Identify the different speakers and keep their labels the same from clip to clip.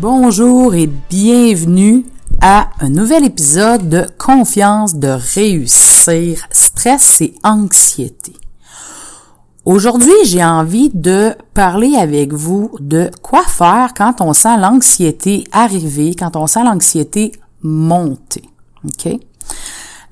Speaker 1: Bonjour et bienvenue à un nouvel épisode de Confiance de réussir, stress et anxiété. Aujourd'hui, j'ai envie de parler avec vous de quoi faire quand on sent l'anxiété arriver, quand on sent l'anxiété monter. OK?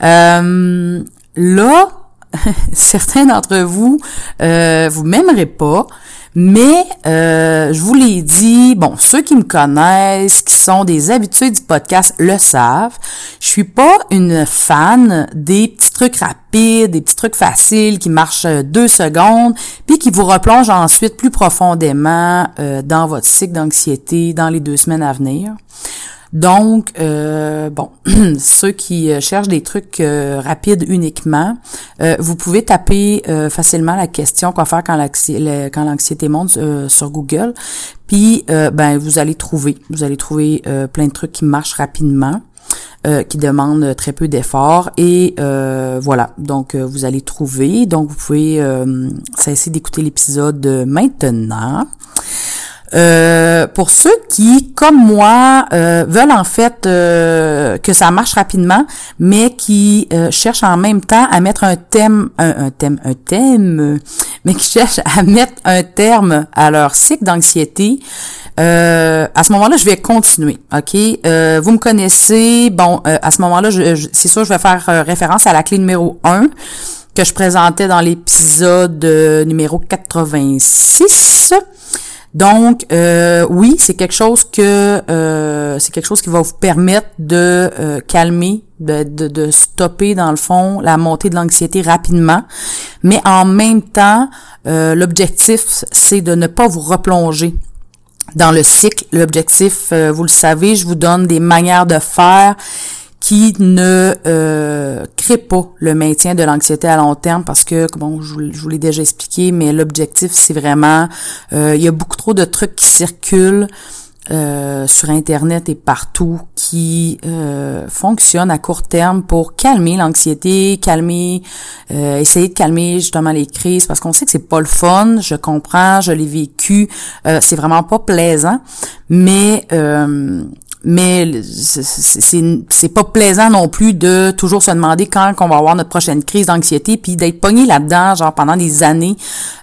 Speaker 1: Euh, là, certains d'entre vous, euh, vous m'aimerez pas, mais euh, je vous l'ai dit, bon, ceux qui me connaissent, qui sont des habitués du podcast, le savent. Je suis pas une fan des petits trucs rapides, des petits trucs faciles qui marchent euh, deux secondes, puis qui vous replongent ensuite plus profondément euh, dans votre cycle d'anxiété dans les deux semaines à venir. Donc, euh, bon, ceux qui euh, cherchent des trucs euh, rapides uniquement, vous pouvez taper facilement la question quoi faire quand l'anxiété monte sur Google, puis ben vous allez trouver, vous allez trouver plein de trucs qui marchent rapidement. qui demandent très peu d'efforts et voilà. Donc vous allez trouver. Donc vous pouvez cesser d'écouter l'épisode maintenant euh, pour ceux qui, comme moi, euh, veulent en fait euh, que ça marche rapidement, mais qui cherchent en même temps à mettre un thème, un, thème, un thème, mais qui cherchent à mettre un terme à leur cycle d'anxiété. à ce moment-là, je vais continuer, ok? vous me connaissez, bon, à ce moment-là, je, c'est sûr, je vais faire référence à la clé numéro 1 que je présentais dans l'épisode numéro 86. Donc, euh, oui, c'est quelque chose que euh, c'est quelque chose qui va vous permettre de euh, calmer, de, de, stopper dans le fond la montée de l'anxiété rapidement. Mais en même temps, l'objectif, c'est de ne pas vous replonger dans le cycle. L'objectif, vous le savez, je vous donne des manières de faire qui ne euh, crée pas le maintien de l'anxiété à long terme parce que, bon, je, vous l'ai déjà expliqué, mais l'objectif, c'est vraiment, euh, il y a beaucoup trop de trucs qui circulent euh, sur Internet et partout qui euh, fonctionnent à court terme pour calmer l'anxiété, calmer, euh, essayer de calmer justement les crises parce qu'on sait que c'est pas le fun, je comprends, je l'ai vécu, c'est vraiment pas plaisant, mais mais c'est pas plaisant non plus de toujours se demander quand qu'on va avoir notre prochaine crise d'anxiété puis d'être pogné là-dedans genre pendant des années.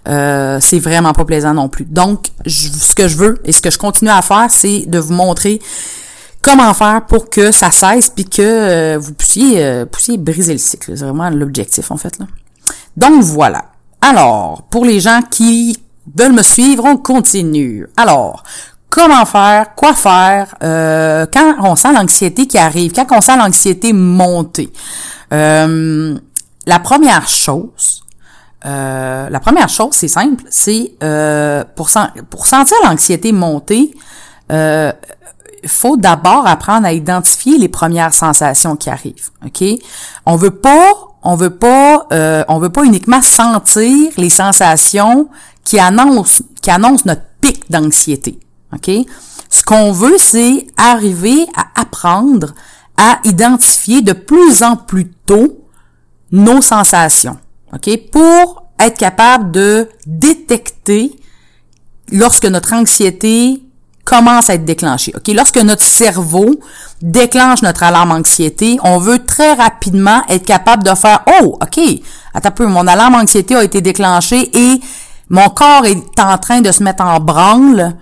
Speaker 1: Euh, c'est vraiment pas plaisant non plus. Donc ce que je veux et ce que je continue à faire c'est de vous montrer comment faire pour que ça cesse puis que euh, vous puissiez euh, puissiez briser le cycle. C'est vraiment l'objectif en fait là. Donc voilà. Alors pour les gens qui veulent me suivre on continue. Alors comment faire, quoi faire euh, quand on sent l'anxiété qui arrive, quand on sent l'anxiété monter. Euh, la première chose, euh, la première chose, c'est simple, c'est pour, sentir l'anxiété monter, il faut d'abord apprendre à identifier les premières sensations qui arrivent. On veut pas, on veut pas, on veut pas uniquement sentir les sensations qui annoncent, qui annoncent notre pic d'anxiété. OK? Ce qu'on veut, c'est arriver à apprendre à identifier de plus en plus tôt nos sensations. OK? Pour être capable de détecter lorsque notre anxiété commence à être déclenchée. OK? Lorsque notre cerveau déclenche notre alarme anxiété, on veut très rapidement être capable de faire Oh, OK, attends un peu, mon alarme anxiété a été déclenchée et mon corps est en train de se mettre en branle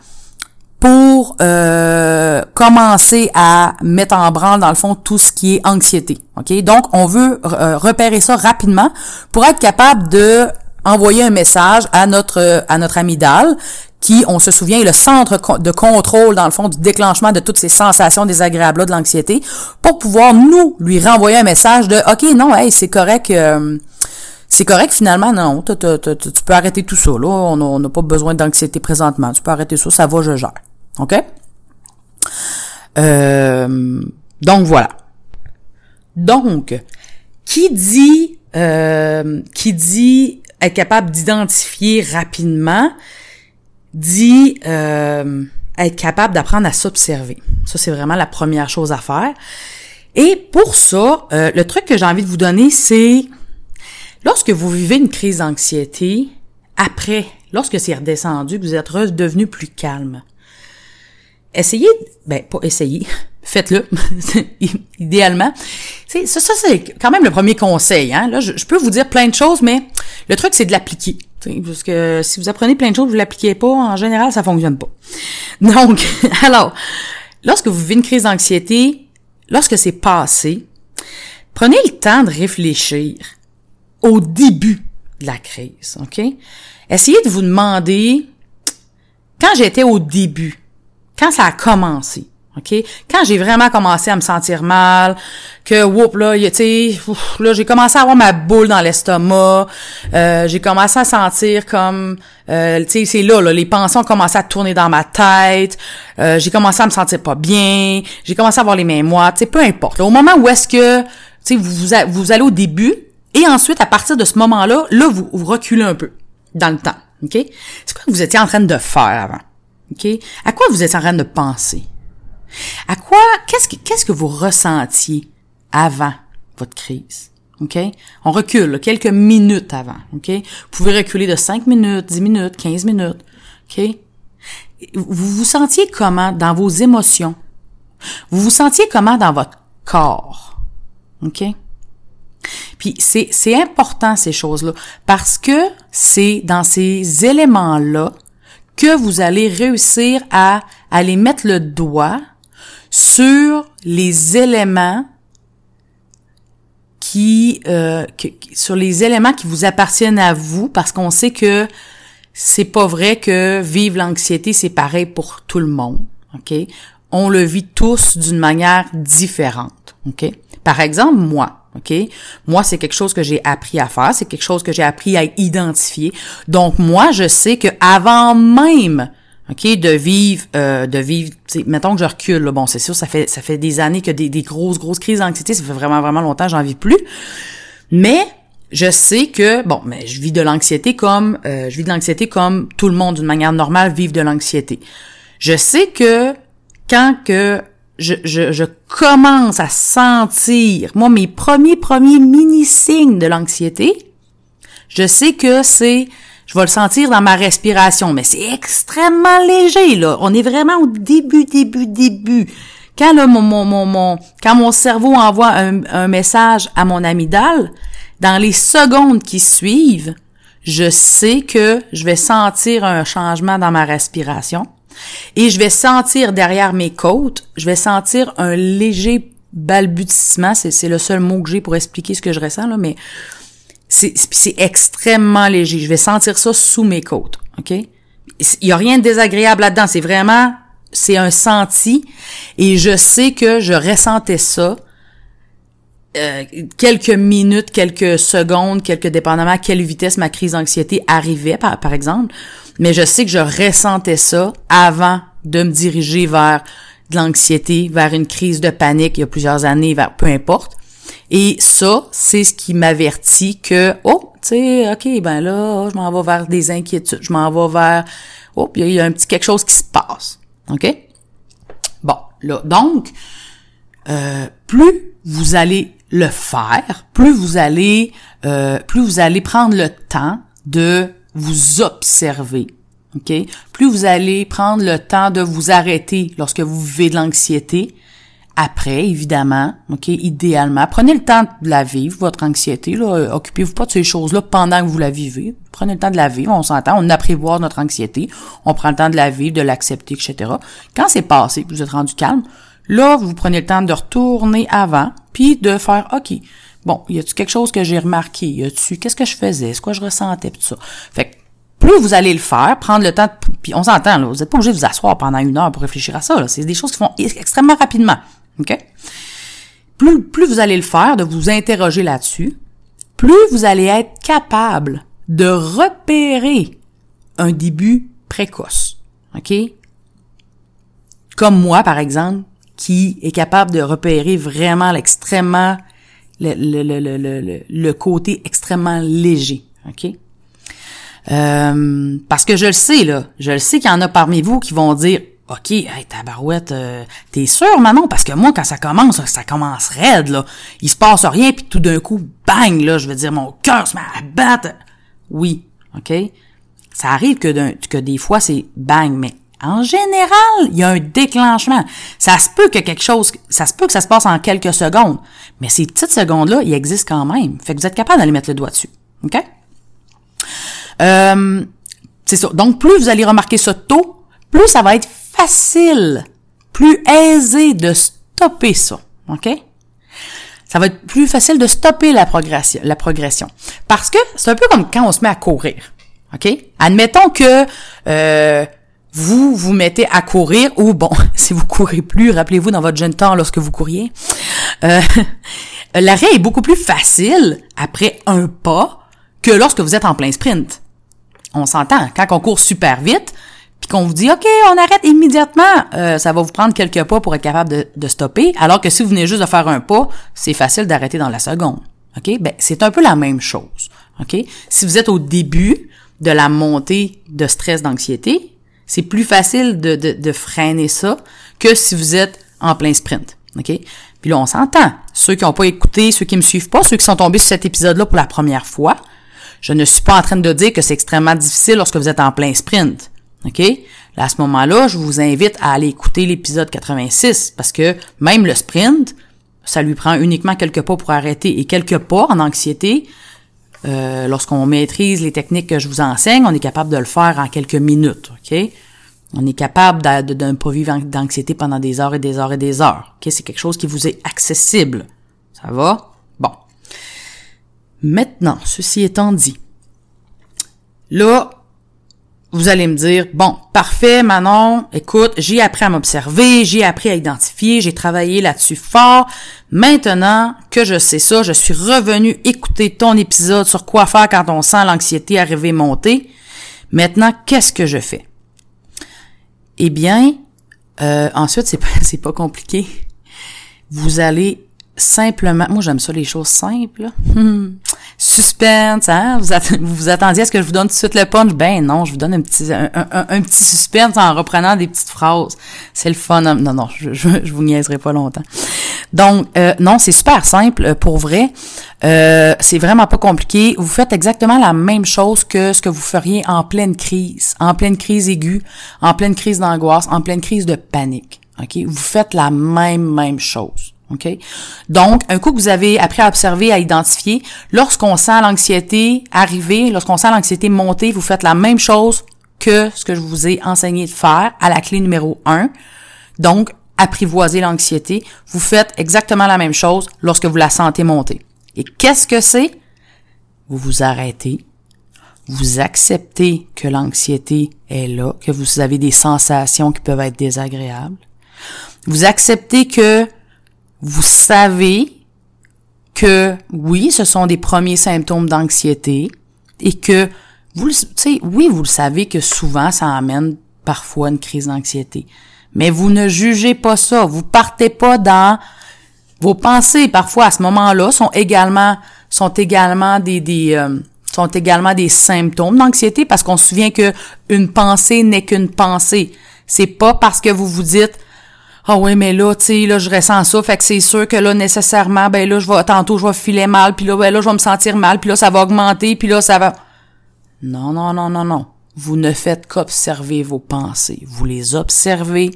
Speaker 1: pour euh, commencer à mettre en branle dans le fond tout ce qui est anxiété. Ok, donc on veut euh, repérer ça rapidement pour être capable de envoyer un message à notre à notre amygdale qui, on se souvient, est le centre de contrôle, dans le fond, du déclenchement de toutes ces sensations désagréables de l'anxiété, pour pouvoir, nous, lui renvoyer un message de « OK, non, hey, c'est correct, euh, c'est correct finalement, non, tu peux arrêter tout ça, là, on n'a pas besoin d'anxiété présentement, tu peux arrêter ça, ça va, je gère. OK? Euh, donc voilà. Donc, qui dit euh, qui dit être capable d'identifier rapidement, dit euh, être capable d'apprendre à s'observer. Ça, c'est vraiment la première chose à faire. Et pour ça, euh, le truc que j'ai envie de vous donner, c'est lorsque vous vivez une crise d'anxiété, après, lorsque c'est redescendu, vous êtes redevenu plus calme, essayez, ben pas essayez, faites-le, idéalement. C'est, ça, ça c'est quand même le premier conseil. Hein? Là, je, peux vous dire plein de choses, mais le truc, c'est de l'appliquer. Parce que si vous apprenez plein de choses, vous l'appliquez pas, en général, ça fonctionne pas. Donc, alors, lorsque vous vivez une crise d'anxiété, lorsque c'est passé, prenez le temps de réfléchir au début de la crise, OK? Essayez de vous demander, quand j'étais au début, quand ça a commencé, OK? Quand j'ai vraiment commencé à me sentir mal, que whoop là, tu sais, là j'ai commencé à avoir ma boule dans l'estomac, euh, j'ai commencé à sentir comme euh, tu sais, c'est là, là, les pensées ont commencé à tourner dans ma tête, euh, j'ai commencé à me sentir pas bien, j'ai commencé à avoir les mains moites, tu sais, peu importe. au moment où est-ce que tu sais vous, vous, vous allez au début et ensuite à partir de ce moment-là, là vous, vous reculez un peu dans le temps, OK? C'est quoi que vous étiez en train de faire avant? OK? À quoi vous êtes en train de penser? À quoi, qu'est-ce que, qu'est-ce que vous ressentiez avant votre crise? OK? On recule quelques minutes avant. OK? Vous pouvez reculer de 5 minutes, 10 minutes, 15 minutes. OK? Vous vous sentiez comment dans vos émotions? Vous vous sentiez comment dans votre corps? OK? Puis c'est, c'est important ces choses-là parce que c'est dans ces éléments-là que vous allez réussir à aller mettre le doigt sur les éléments qui, euh, sur les éléments qui vous appartiennent à vous parce qu'on sait que c'est pas vrai que vivre l'anxiété c'est pareil pour tout le monde, OK? On le vit tous d'une manière différente, OK? Par exemple, moi, OK? Moi, c'est quelque chose que j'ai appris à faire, c'est quelque chose que j'ai appris à identifier. Donc, moi, je sais que avant même OK, de vivre, euh, de vivre, mettons que je recule, là, bon, c'est sûr, ça fait ça fait des années que des, des grosses, grosses crises d'anxiété, ça fait vraiment, vraiment longtemps, j'en vis plus. Mais je sais que, bon, mais je vis de l'anxiété comme, euh, je vis de l'anxiété comme tout le monde d'une manière normale vit de l'anxiété. Je sais que quand que je, commence à sentir, moi, mes premiers, premiers mini-signes de l'anxiété, je sais que c'est, je vais le sentir dans ma respiration, mais c'est extrêmement léger, là. On est vraiment au début, début, début. Quand le, mon, mon, mon, quand mon cerveau envoie un, un message à mon amygdale, dans les secondes qui suivent, je sais que je vais sentir un changement dans ma respiration et je vais sentir derrière mes côtes, je vais sentir un léger balbutissement, c'est le seul mot que j'ai pour expliquer ce que je ressens, là, mais c'est extrêmement léger. Je vais sentir ça sous mes côtes, OK? Il y a rien de désagréable là-dedans, c'est vraiment, c'est un senti, et je sais que je ressentais ça euh, quelques minutes, quelques secondes, quelques dépendamment à quelle vitesse ma crise d'anxiété arrivait, par, exemple mais je sais que je ressentais ça avant de me diriger vers de l'anxiété, vers une crise de panique il y a plusieurs années, vers peu importe. Et ça, c'est ce qui m'avertit que, oh, tu sais, OK, ben là, je m'en vais vers des inquiétudes, je m'en vais vers, oh, il y a un petit quelque chose qui se passe. OK? Bon, là, donc, euh, plus vous allez le faire, plus vous allez, euh, plus vous allez prendre le temps de vous observez. OK? Plus vous allez prendre le temps de vous arrêter lorsque vous vivez de l'anxiété, après, évidemment, OK, idéalement, prenez le temps de la vivre, votre anxiété, là, occupez-vous pas de ces choses-là pendant que vous la vivez. Prenez le temps de la vivre, on s'entend, on apprivoise notre anxiété, on prend le temps de la vivre, de l'accepter, etc. Quand c'est passé, vous êtes rendu calme, là, vous prenez le temps de retourner avant, puis de faire, OK, bon, y a-tu quelque chose que j'ai remarqué? Y a-tu, qu'est-ce que je faisais? C'est quoi je ressentais? tout ça. Fait que, plus vous allez le faire, prendre le temps, puis on s'entend, là, vous n'êtes pas obligé de vous asseoir pendant une heure pour réfléchir à ça. C'est des choses qui font extrêmement rapidement. OK? Plus, plus vous allez le faire, de vous interroger là-dessus, plus vous allez être capable de repérer un début précoce. OK? Comme moi, par exemple, qui est capable de repérer vraiment l'extrêmement, le, le, le, le, côté extrêmement léger. OK? Euh, parce que je le sais, là. Je le sais qu'il y en a parmi vous qui vont dire OK, hey, tabarouette, euh, t'es sûr, Manon? Parce que moi, quand ça commence, ça commence raide, là. Il se passe rien, puis tout d'un coup, bang, là, je veux dire, mon cœur se met à battre. Oui, OK? Ça arrive que, que des fois, c'est bang, mais en général, il y a un déclenchement. Ça se peut que quelque chose, ça se peut que ça se passe en quelques secondes, mais ces petites secondes-là, ils existent quand même. Fait que vous êtes capable d'aller mettre le doigt dessus. OK? Euh, c'est ça. Donc, plus vous allez remarquer ça tôt, plus ça va être facile, plus aisé de stopper ça. OK? Ça va être plus facile de stopper la progression, la progression. Parce que c'est un peu comme quand on se met à courir. OK? Admettons que euh, vous vous mettez à courir, ou bon, si vous courez plus, rappelez-vous dans votre jeune temps lorsque vous couriez, euh, l'arrêt est beaucoup plus facile après un pas que lorsque vous êtes en plein sprint. On s'entend, quand on court super vite, puis qu'on vous dit OK, on arrête immédiatement, euh, ça va vous prendre quelques pas pour être capable de, de, stopper, alors que si vous venez juste de faire un pas, c'est facile d'arrêter dans la seconde. OK? Ben, c'est un peu la même chose. OK? Si vous êtes au début de la montée de stress, d'anxiété, c'est plus facile de, de, freiner ça que si vous êtes en plein sprint. OK? Puis là, on s'entend. Ceux qui n'ont pas écouté, ceux qui me suivent pas, ceux qui sont tombés sur cet épisode-là pour la première fois, je ne suis pas en train de dire que c'est extrêmement difficile lorsque vous êtes en plein sprint. OK? Là, à ce moment-là, je vous invite à aller écouter l'épisode 86 parce que même le sprint, ça lui prend uniquement quelques pas pour arrêter et quelques pas en anxiété. Euh, lorsqu'on maîtrise les techniques que je vous enseigne, on est capable de le faire en quelques minutes, OK? On est capable de, ne pas vivre d'anxiété pendant des heures et des heures et des heures. OK? C'est quelque chose qui vous est accessible. Ça va? Bon. Maintenant, ceci étant dit, là, vous allez me dire, bon, parfait, Manon, écoute, j'ai appris à m'observer, j'ai appris à identifier, j'ai travaillé là-dessus fort. Maintenant que je sais ça, je suis revenu écouter ton épisode sur quoi faire quand on sent l'anxiété arriver monter. Maintenant, qu'est-ce que je fais? Eh bien, euh, ensuite, c'est pas, c'est pas compliqué. Vous allez simplement, moi j'aime ça les choses simples. Hmm. Suspense, hein? Vous, vous attendiez à ce que je vous donne tout de suite le punch? Ben non, je vous donne un petit un, un, petit suspense en reprenant des petites phrases. C'est le fun. Hein? Non, non, je, je, je, vous niaiserai pas longtemps. Donc, euh, non, c'est super simple pour vrai. Euh, c'est vraiment pas compliqué. Vous faites exactement la même chose que ce que vous feriez en pleine crise, en pleine crise aiguë, en pleine crise d'angoisse, en pleine crise de panique. OK? Vous faites la même, même chose. OK? Donc, un coup que vous avez appris à observer, à identifier, lorsqu'on sent l'anxiété arriver, lorsqu'on sent l'anxiété monter, vous faites la même chose que ce que je vous ai enseigné de faire à la clé numéro 1. Donc, apprivoiser l'anxiété. Vous faites exactement la même chose lorsque vous la sentez monter. Et qu'est-ce que c'est? Vous vous arrêtez. Vous acceptez que l'anxiété est là, que vous avez des sensations qui peuvent être désagréables. Vous acceptez que vous savez que oui, ce sont des premiers symptômes d'anxiété et que vous, tu oui, vous le savez que souvent ça amène parfois une crise d'anxiété. Mais vous ne jugez pas ça. Vous partez pas dans vos pensées. Parfois, à ce moment-là, sont également, sont également des, des euh, sont également des symptômes d'anxiété parce qu'on se souvient que une pensée n'est qu'une pensée. C'est pas parce que vous vous dites ah oui, mais là, tu sais, là, je ressens ça, fait que c'est sûr que là, nécessairement, ben là, je vais, tantôt, je vais filer mal, puis là, ben là, je vais me sentir mal, puis là, ça va augmenter, puis là, ça va... Non, non, non, non, non. Vous ne faites qu'observer vos pensées. Vous les observez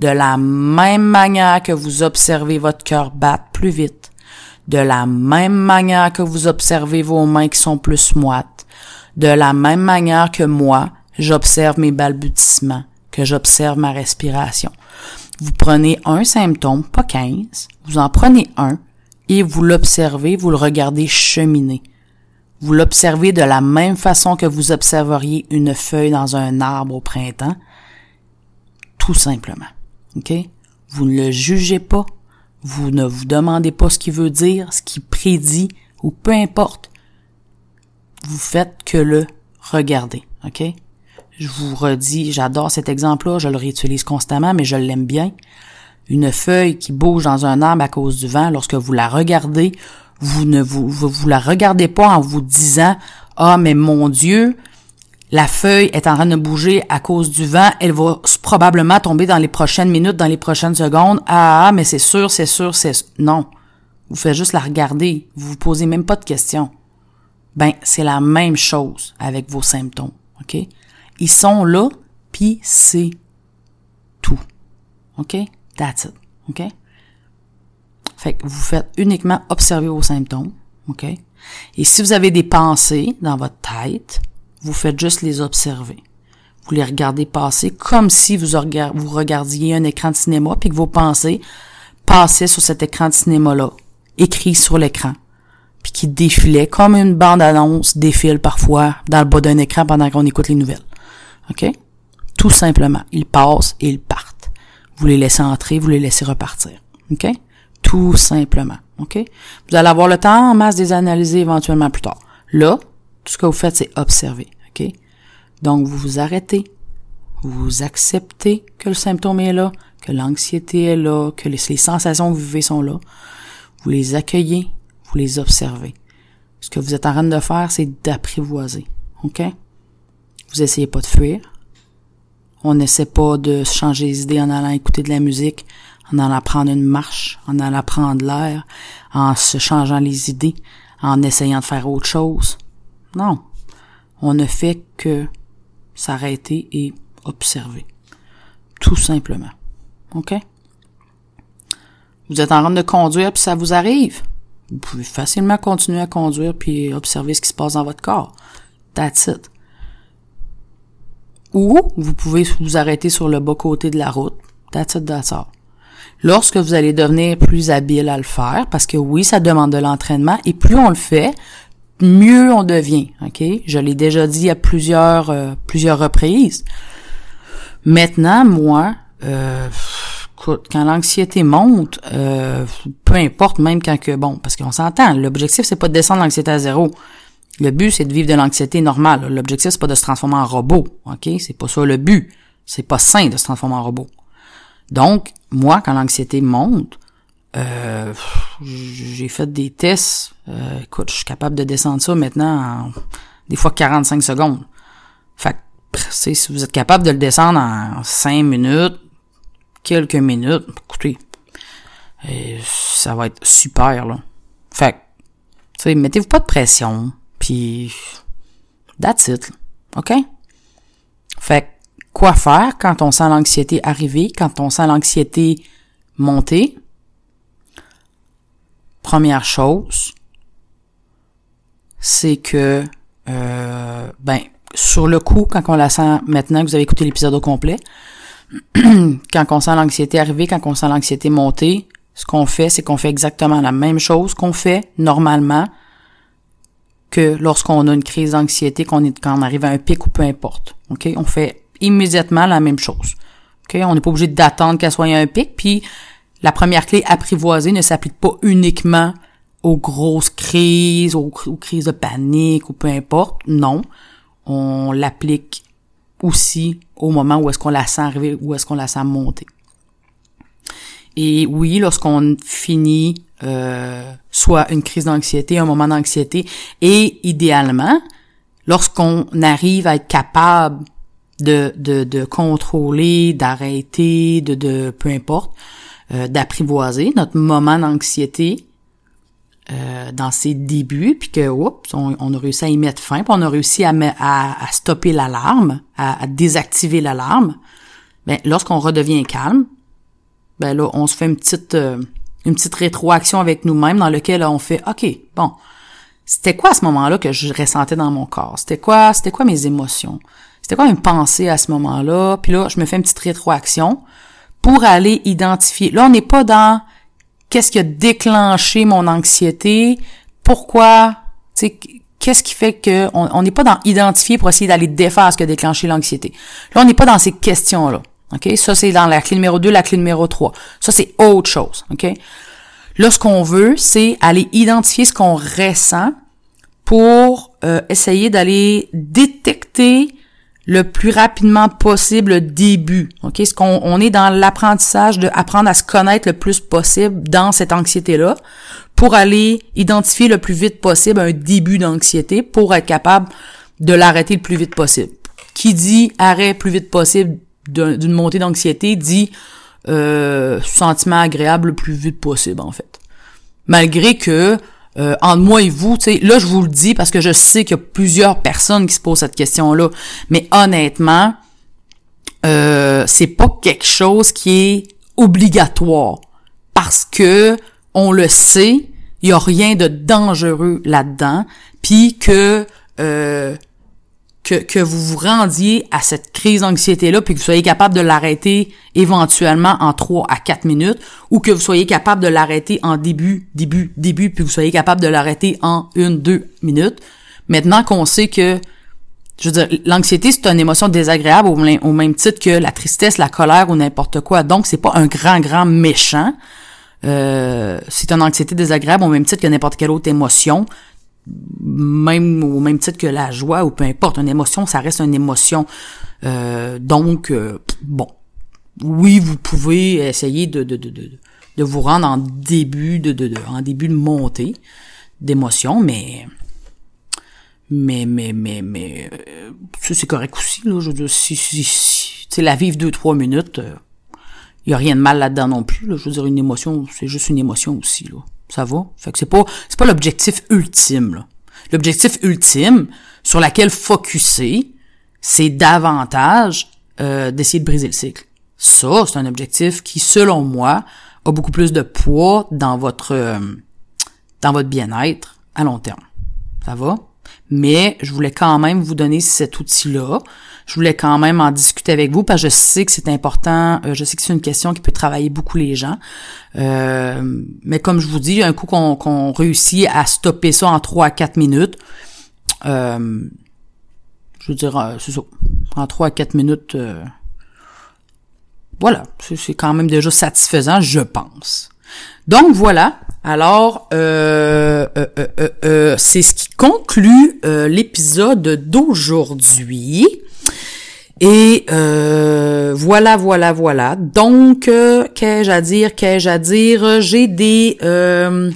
Speaker 1: de la même manière que vous observez votre cœur battre plus vite, de la même manière que vous observez vos mains qui sont plus moites, de la même manière que moi, j'observe mes balbutiements, que j'observe ma respiration. Vous prenez un symptôme, pas 15, vous en prenez un et vous l'observez, vous le regardez cheminer. Vous l'observez de la même façon que vous observeriez une feuille dans un arbre au printemps, tout simplement. OK? Vous ne le jugez pas, vous ne vous demandez pas ce qu'il veut dire, ce qu'il prédit, ou peu importe, vous faites que le regarder, OK? Je vous redis, j'adore cet exemple-là, je le réutilise constamment, mais je l'aime bien. Une feuille qui bouge dans un arbre à cause du vent, lorsque vous la regardez, vous ne vous, la regardez pas en vous disant, ah, mais mon Dieu, la feuille est en train de bouger à cause du vent, elle va probablement tomber dans les prochaines minutes, dans les prochaines secondes. Ah, ah mais c'est sûr, c'est sûr, c'est non. Vous faites juste la regarder, vous vous posez même pas de questions. Ben, c'est la même chose avec vos symptômes, OK? Ils sont là, puis c'est tout. OK? That's it. OK? Fait que vous faites uniquement observer vos symptômes, OK? Et si vous avez des pensées dans votre tête, vous faites juste les observer. Vous les regardez passer comme si vous, regardiez un écran de cinéma puis que vos pensées passaient sur cet écran de cinéma-là, écrit sur l'écran, puis qui défilait comme une bande-annonce défile parfois dans le bas d'un écran pendant qu'on écoute les nouvelles. OK? Tout simplement. Ils passent et ils partent. Vous les laissez entrer, vous les laissez repartir. OK? Tout simplement. OK? Vous allez avoir le temps en masse de les analyser éventuellement plus tard. Là, tout ce que vous faites, c'est observer. OK? Donc, vous vous arrêtez. Vous acceptez que le symptôme est là, que l'anxiété est là, que les, sensations que vous vivez sont là. Vous les accueillez, vous les observez. Ce que vous êtes en train de faire, c'est d'apprivoiser. OK? Vous essayez pas de fuir. On n'essaie pas de changer les idées en allant écouter de la musique, en allant prendre une marche, en allant prendre l'air, en se changeant les idées, en essayant de faire autre chose. Non. On ne fait que s'arrêter et observer. Tout simplement. OK? Vous êtes en train de conduire puis ça vous arrive. Vous pouvez facilement continuer à conduire puis observer ce qui se passe dans votre corps. That's it. Ou vous pouvez vous arrêter sur le bas côté de la route. That's it, that's all. Lorsque vous allez devenir plus habile à le faire, parce que oui, ça demande de l'entraînement, et plus on le fait, mieux on devient. Ok, je l'ai déjà dit à plusieurs euh, plusieurs reprises. Maintenant, moi, euh, quand l'anxiété monte, euh, peu importe, même quand que bon, parce qu'on s'entend, l'objectif c'est pas de descendre l'anxiété à zéro. Le but c'est de vivre de l'anxiété normale. L'objectif c'est pas de se transformer en robot. Ok, c'est pas ça le but. C'est pas sain de se transformer en robot. Donc, moi, quand l'anxiété monte, euh, j'ai fait des tests. Euh, écoute, je suis capable de descendre ça maintenant en des fois 45 secondes. Fait que, si vous êtes capable de le descendre en 5 minutes, quelques minutes, écoutez, euh, ça va être super, là. Fait que, mettez-vous pas de pression, puis that's it, OK? Fait quoi faire quand on sent l'anxiété arriver, quand on sent l'anxiété monter? Première chose, c'est que, euh, ben, sur le coup, quand on la sent, maintenant que vous avez écouté l'épisode au complet, quand on sent l'anxiété arriver, quand on sent l'anxiété monter, ce qu'on fait, c'est qu'on fait exactement la même chose qu'on fait normalement que lorsqu'on a une crise d'anxiété, qu'on est, quand on arrive à un pic ou peu importe. OK? On fait immédiatement la même chose. OK? On n'est pas obligé d'attendre qu'elle soit à un pic, puis la première clé apprivoisée ne s'applique pas uniquement aux grosses crises, aux, crises de panique ou peu importe. Non. On l'applique aussi au moment où est-ce qu'on la sent arriver, où est-ce qu'on la sent monter. Et oui, lorsqu'on finit euh, soit une crise d'anxiété, un moment d'anxiété, et idéalement, lorsqu'on arrive à être capable de, de, de contrôler, d'arrêter, de, de peu importe, euh, d'apprivoiser notre moment d'anxiété euh, dans ses débuts, puis que oups, on, a réussi à y mettre fin, puis on a réussi à, à, stopper l'alarme, à, à, désactiver l'alarme. Ben, lorsqu'on redevient calme, ben là, on se fait une petite euh, une petite rétroaction avec nous-mêmes dans lequel on fait OK, bon, c'était quoi à ce moment-là que je ressentais dans mon corps? C'était quoi, c'était quoi mes émotions? C'était quoi mes pensées à ce moment-là? Puis là, je me fais une petite rétroaction pour aller identifier. Là, on n'est pas dans qu'est-ce qui a déclenché mon anxiété, pourquoi, tu sais, qu'est-ce qui fait que on n'est pas dans identifier pour essayer d'aller défaire ce qui a déclenché l'anxiété. Là, on n'est pas dans ces questions-là. OK? Ça, c'est dans la clé numéro 2, la clé numéro 3. Ça, c'est autre chose. OK? Là, ce qu'on veut, c'est aller identifier ce qu'on ressent pour euh, essayer d'aller détecter le plus rapidement possible le début. OK? Ce qu'on on est dans l'apprentissage de apprendre à se connaître le plus possible dans cette anxiété-là pour aller identifier le plus vite possible un début d'anxiété pour être capable de l'arrêter le plus vite possible. Qui dit arrêt plus vite possible d'une montée d'anxiété dit euh, sentiment agréable le plus vite possible en fait. Malgré que euh, entre moi et vous, tu sais, là je vous le dis parce que je sais qu'il y a plusieurs personnes qui se posent cette question-là, mais honnêtement, euh, c'est pas quelque chose qui est obligatoire parce que on le sait, il y a rien de dangereux là-dedans, puis que euh, que, vous vous rendiez à cette crise d'anxiété-là, puis que vous soyez capable de l'arrêter éventuellement en 3 à 4 minutes, ou que vous soyez capable de l'arrêter en début, début, début, puis que vous soyez capable de l'arrêter en une, deux minutes. Maintenant qu'on sait que, je veux dire, l'anxiété, c'est une émotion désagréable au, même titre que la tristesse, la colère ou n'importe quoi. Donc, c'est pas un grand, grand méchant. Euh, c'est une anxiété désagréable au même titre que n'importe quelle autre émotion même au même titre que la joie ou peu importe, une émotion, ça reste une émotion. Euh, donc, euh, bon, oui, vous pouvez essayer de, de, de, de, de vous rendre en début de, de, en début de montée d'émotion, mais mais mais mais mais euh, c'est correct aussi là. Je veux dire, si si, si la vivre deux trois minutes, il y a rien de mal là-dedans non plus. Là. Je veux dire, une émotion, c'est juste une émotion aussi là. Ça va? Fait que c'est pas, c'est pas l'objectif ultime, L'objectif ultime sur laquelle focuser, c'est davantage euh, d'essayer de briser le cycle. Ça, c'est un objectif qui, selon moi, a beaucoup plus de poids dans votre euh, dans votre bien-être à long terme. Ça va? Mais je voulais quand même vous donner cet outil-là je voulais quand même en discuter avec vous parce que je sais que c'est important. Euh, je sais que c'est une question qui peut travailler beaucoup les gens. Euh, mais comme je vous dis, un coup qu'on réussit à stopper ça en 3 à 4 minutes, euh, je veux dire, c'est ça. En 3 à 4 minutes, voilà, c'est quand même déjà satisfaisant, je pense. Donc voilà. Alors, euh, c'est ce qui conclut l'épisode d'aujourd'hui. Et euh, voilà, voilà, voilà. Donc, euh, qu'ai-je à dire, qu'ai-je à dire? J'ai des euh,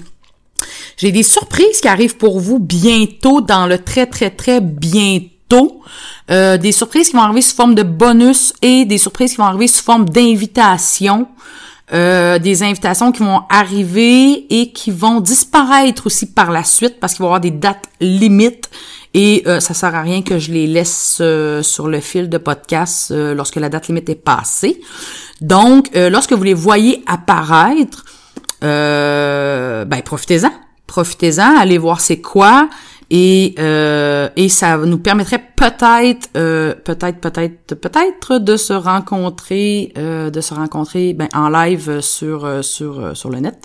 Speaker 1: j'ai des surprises qui arrivent pour vous bientôt, dans le très, très, très bientôt. des surprises qui vont arriver sous forme de bonus et des surprises qui vont arriver sous forme d'invitation. des invitations qui vont arriver et qui vont disparaître aussi par la suite parce qu'il va y avoir des dates limites et euh, ça sert à rien que je les laisse euh, sur le fil de podcast euh, lorsque la date limite est passée. Donc, lorsque vous les voyez apparaître, ben profitez-en. Profitez-en, allez voir c'est quoi. Et, euh, et ça nous permettrait peut-être, euh, peut-être, peut-être, peut-être de se rencontrer, euh, de se rencontrer ben, en live sur sur sur le net,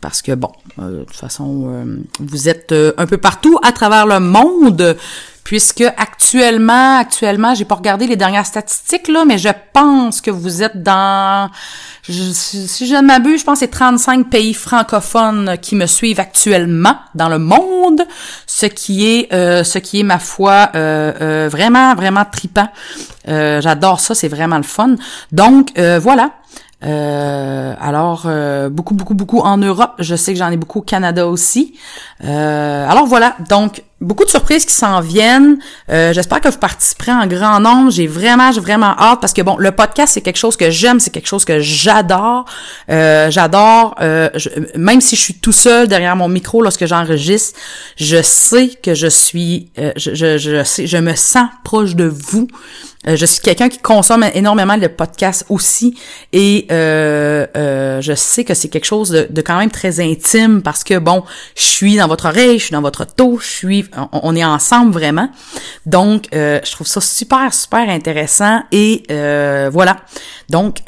Speaker 1: parce que bon, de toute façon, vous êtes un peu partout à travers le monde puisque actuellement, actuellement, j'ai pas regardé les dernières statistiques là, mais je pense que vous êtes dans, si je ne m'abuse, je pense que c'est 35 pays francophones qui me suivent actuellement dans le monde, ce qui est, euh, ce qui est ma foi euh, euh, vraiment, vraiment tripant. J'adore ça, c'est vraiment le fun. Donc voilà. Euh, alors, euh, beaucoup, beaucoup, beaucoup en Europe. Je sais que j'en ai beaucoup au Canada aussi. Euh, alors voilà, donc beaucoup de surprises qui s'en viennent. J'espère que vous participerez en grand nombre. J'ai vraiment, j'ai vraiment hâte parce que bon, le podcast c'est quelque chose que j'aime, c'est quelque chose que j'adore. j'adore, même si je suis tout seul derrière mon micro lorsque j'enregistre, je sais que je suis, je, je, je, sais, je me sens proche de vous. Euh, je suis quelqu'un qui consomme énormément de podcasts aussi et euh, euh, je sais que c'est quelque chose de, quand même très intime parce que bon, je suis dans votre oreille, je suis dans votre auto, je suis, on, est ensemble vraiment. Donc, je trouve ça super super intéressant et voilà. Donc,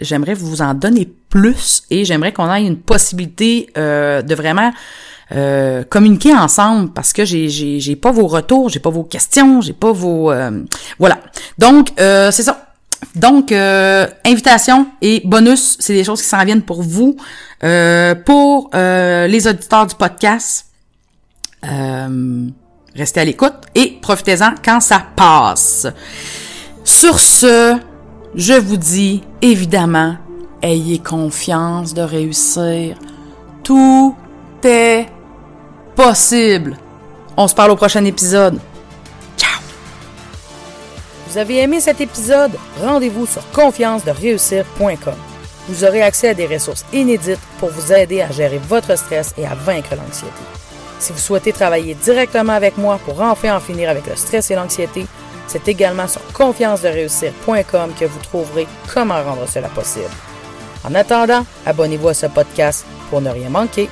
Speaker 1: j'aimerais vous en donner plus et j'aimerais qu'on ait une possibilité de vraiment euh, communiquer ensemble parce que j'ai j'ai j'ai pas vos retours, j'ai pas vos questions, j'ai pas vos euh, voilà. Donc euh, c'est ça. donc, euh, invitation et bonus, c'est des choses qui s'en viennent pour vous, euh, pour euh, les auditeurs du podcast. Restez à l'écoute et profitez-en quand ça passe. Sur ce, je vous dis évidemment, ayez confiance de réussir. Tout est possible. On se parle au prochain épisode.
Speaker 2: Vous avez aimé cet épisode? Rendez-vous sur confiance-de-réussir.com. Vous aurez accès à des ressources inédites pour vous aider à gérer votre stress et à vaincre l'anxiété. Si vous souhaitez travailler directement avec moi pour enfin en finir avec le stress et l'anxiété, c'est également sur confiance-de-réussir.com que vous trouverez comment rendre cela possible. En attendant, abonnez-vous à ce podcast pour ne rien manquer